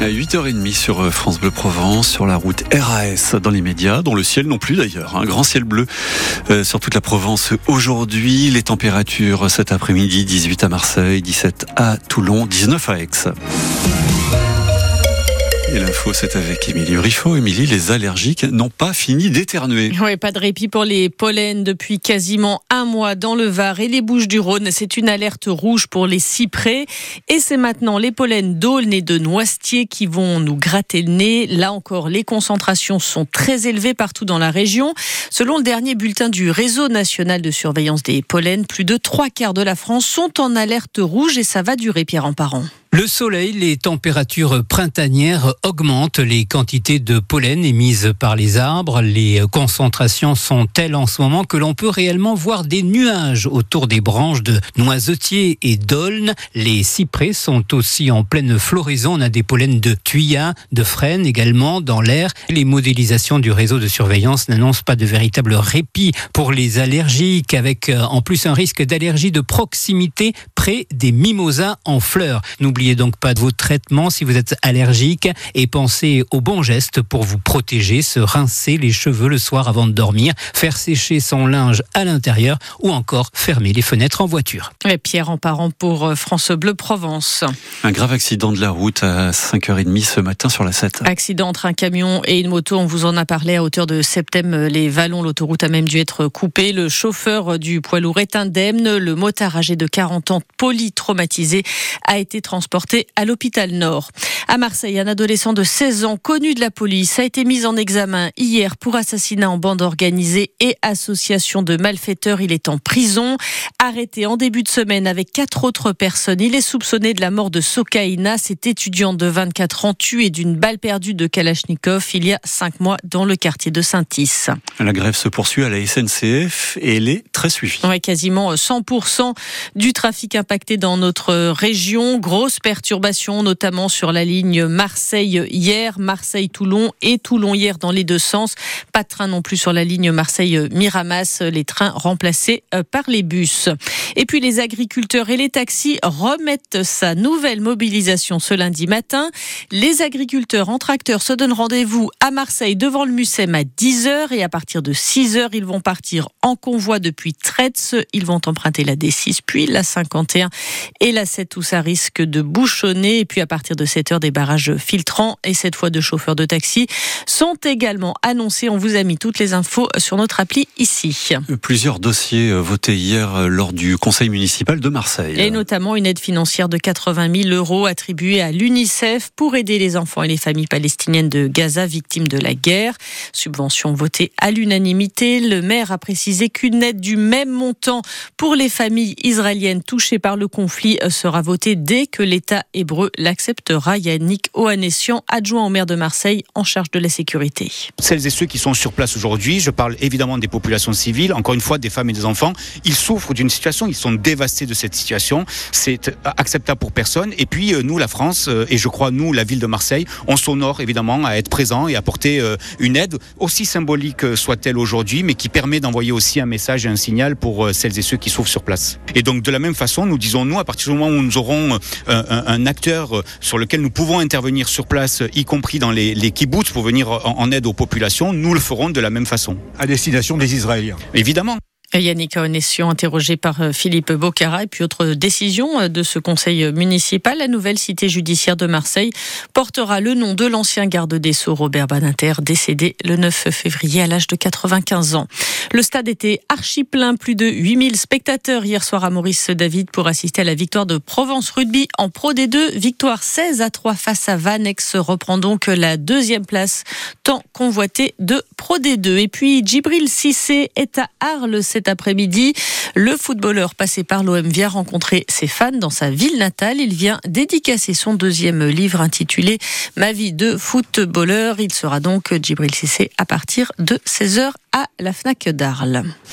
À 8h30 sur euh, France Bleu Provence, sur la route RAS dans les médias, dans le ciel non plus d'ailleurs. Un grand ciel bleu euh, sur toute la Provence aujourd'hui. Les températures cet après-midi, 18 à Marseille, 17 à Toulon, 19 à Aix. Et l'info, c'est avec Émilie Riffaut. Émilie, les allergiques n'ont pas fini d'éternuer. Oui, pas de répit pour les pollens depuis quasiment un mois dans le Var et les Bouches du Rhône. C'est une alerte rouge pour les cyprès. Et c'est maintenant les pollens d'aulne et de noisetier qui vont nous gratter le nez. Là encore, les concentrations sont très élevées partout dans la région. Selon le dernier bulletin du Réseau national de surveillance des pollens, plus de trois quarts de la France sont en alerte rouge et ça va durer, Pierre en parent. Le soleil, les températures printanières augmentent, les quantités de pollen émises par les arbres, les concentrations sont telles en ce moment que l'on peut réellement voir des nuages autour des branches de noisetiers et d'aulnes. Les cyprès sont aussi en pleine floraison. On a des pollens de tuyas, de frênes également dans l'air. Les modélisations du réseau de surveillance n'annoncent pas de véritable répit pour les allergiques, avec euh, en plus un risque d'allergie de proximité près des mimosas en fleurs. N'oubliez donc pas de vos traitements si vous êtes allergique et pensez aux bons gestes pour vous protéger, se rincer les cheveux le soir avant de dormir, faire sécher son linge à l'intérieur ou encore fermer les fenêtres en voiture. Et Pierre en parent pour euh, France Bleu Provence. Un grave accident de la route à 5h30 ce matin sur la 7. Accident entre un camion et une moto, on vous en a parlé à hauteur de septembre. Les vallons, l'autoroute a même dû être coupée. Le chauffeur du poids lourd est indemne. Le motard âgé de 40 ans, polytraumatisé, a été transporté porté à l'hôpital Nord. À Marseille, un adolescent de 16 ans connu de la police a été mis en examen hier pour assassinat en bande organisée et association de malfaiteurs. Il est en prison. Arrêté en début de semaine avec quatre autres personnes, il est soupçonné de la mort de Sokaina, cet étudiant de 24 ans tué d'une balle perdue de Kalachnikov il y a cinq mois dans le quartier de Saint-Is. La grève se poursuit à la SNCF et elle est très suivie. Quasiment 100% du trafic impacté dans notre région. Grosse perturbations, notamment sur la ligne Marseille hier, Marseille-Toulon et Toulon hier dans les deux sens. Pas de train non plus sur la ligne Marseille-Miramas, les trains remplacés euh, par les bus. Et puis les agriculteurs et les taxis remettent sa nouvelle mobilisation ce lundi matin. Les agriculteurs en tracteur se donnent rendez-vous à Marseille devant le Mucem à 10h et à partir de 6h, ils vont partir en convoi depuis Tretz. Ils vont emprunter la D6 puis la 51 et la 7 où ça risque de bouchonner. Et puis à partir de 7 heures, des barrages filtrants et cette fois de chauffeurs de taxi sont également annoncés. On vous a mis toutes les infos sur notre appli ici. Plusieurs dossiers euh, votés hier euh, lors du conseil municipal de Marseille. Et notamment une aide financière de 80 000 euros attribuée à l'UNICEF pour aider les enfants et les familles palestiniennes de Gaza victimes de la guerre. Subvention votée à l'unanimité. Le maire a précisé qu'une aide du même montant pour les familles israéliennes touchées par le conflit euh, sera votée dès que l'État hébreu l'acceptera. Yannick Ohanessian, adjoint au maire de Marseille en charge de la sécurité. Celles et ceux qui sont sur place aujourd'hui, je parle évidemment des populations civiles, encore une fois des femmes et des enfants, ils souffrent d'une situation, ils sont dévastés de cette situation. C'est acceptable pour personne. Et puis euh, nous, la France, euh, et je crois nous, la ville de Marseille, on s'honore évidemment à être présent et apporter euh, une aide, aussi symbolique soit-elle aujourd'hui, mais qui permet d'envoyer aussi un message et un signal pour celles et ceux qui souffrent sur place. Et donc de la même façon, nous disons nous, à partir du moment où nous aurons un, acteur euh, sur lequel nous pouvons intervenir sur place, y compris dans les, les kibbutz pour venir en, aide aux populations, nous le ferons de la même façon. À destination des Israéliens. Évidemment. Yannick Onessian, interrogé par euh, Philippe Bocara. Et puis autre décision euh, de ce conseil municipal, la nouvelle cité judiciaire de Marseille portera le nom de l'ancien garde des Sceaux Robert Badinter, décédé le 9 février à l'âge de 95 ans. Le stade était archi plein, plus de 8000 spectateurs hier soir à Maurice David pour assister à la victoire de Provence Rugby en Pro D2. Victoire 16 à 3 face à Vanex reprend donc la deuxième place tant convoitée de Pro D2. Et puis Djibril Cissé est à Arles cet après-midi. Le footballeur passé par l'OM vient rencontrer ses fans dans sa ville natale. Il vient dédicacer son deuxième livre intitulé Ma vie de footballeur. Il sera donc Djibril Cissé à partir de 16h à la FNAC d'Arles.